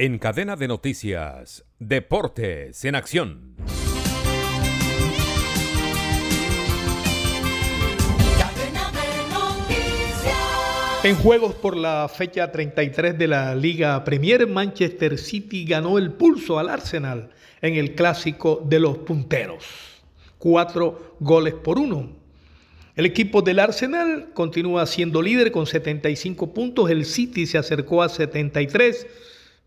En cadena de noticias, Deportes en Acción. En juegos por la fecha 33 de la Liga Premier, Manchester City ganó el pulso al Arsenal en el clásico de los punteros. Cuatro goles por uno. El equipo del Arsenal continúa siendo líder con 75 puntos. El City se acercó a 73,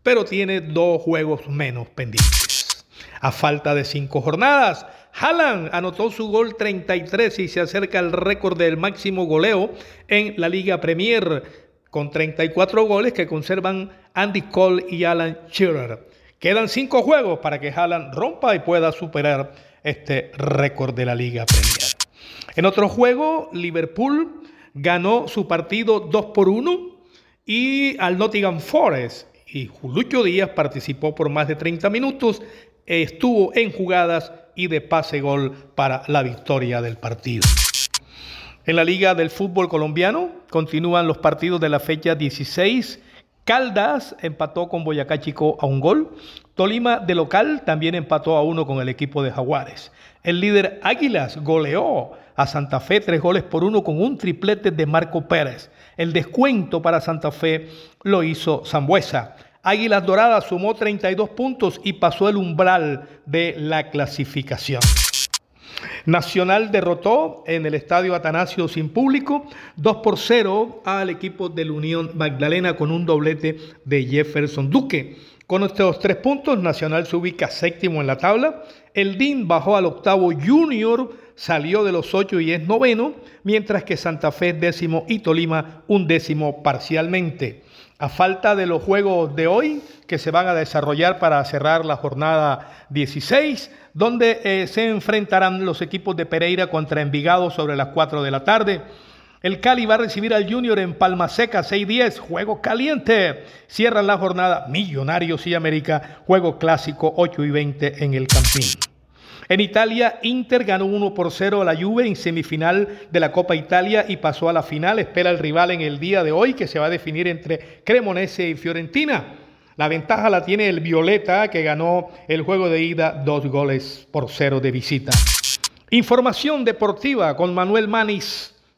pero tiene dos juegos menos pendientes. A falta de cinco jornadas, Haaland anotó su gol 33 y se acerca al récord del máximo goleo en la Liga Premier con 34 goles que conservan Andy Cole y Alan Shearer. Quedan cinco juegos para que Haaland rompa y pueda superar este récord de la Liga Premier. En otro juego, Liverpool ganó su partido 2 por 1 y al Nottingham Forest y Lucho Díaz participó por más de 30 minutos, estuvo en jugadas y de pase gol para la victoria del partido. En la Liga del Fútbol Colombiano continúan los partidos de la fecha 16. Caldas empató con Boyacá Chico a un gol. Tolima de local también empató a uno con el equipo de Jaguares. El líder Águilas goleó a Santa Fe tres goles por uno con un triplete de Marco Pérez. El descuento para Santa Fe lo hizo Zambuesa. Águilas Doradas sumó 32 puntos y pasó el umbral de la clasificación. Nacional derrotó en el estadio Atanasio sin público 2 por 0 al equipo de la Unión Magdalena con un doblete de Jefferson Duque. Con estos tres puntos, Nacional se ubica séptimo en la tabla. El DIN bajó al octavo Junior, salió de los ocho y es noveno, mientras que Santa Fe es décimo y Tolima un décimo parcialmente a falta de los juegos de hoy que se van a desarrollar para cerrar la jornada 16, donde eh, se enfrentarán los equipos de Pereira contra Envigado sobre las 4 de la tarde. El Cali va a recibir al Junior en Palma Seca 6-10, juego caliente. Cierran la jornada Millonarios y América, juego clásico 8 y 20 en el Campín. En Italia, Inter ganó 1 por 0 a la Juve en semifinal de la Copa Italia y pasó a la final. Espera el rival en el día de hoy que se va a definir entre Cremonese y Fiorentina. La ventaja la tiene el Violeta que ganó el juego de ida dos goles por cero de visita. Información deportiva con Manuel Manis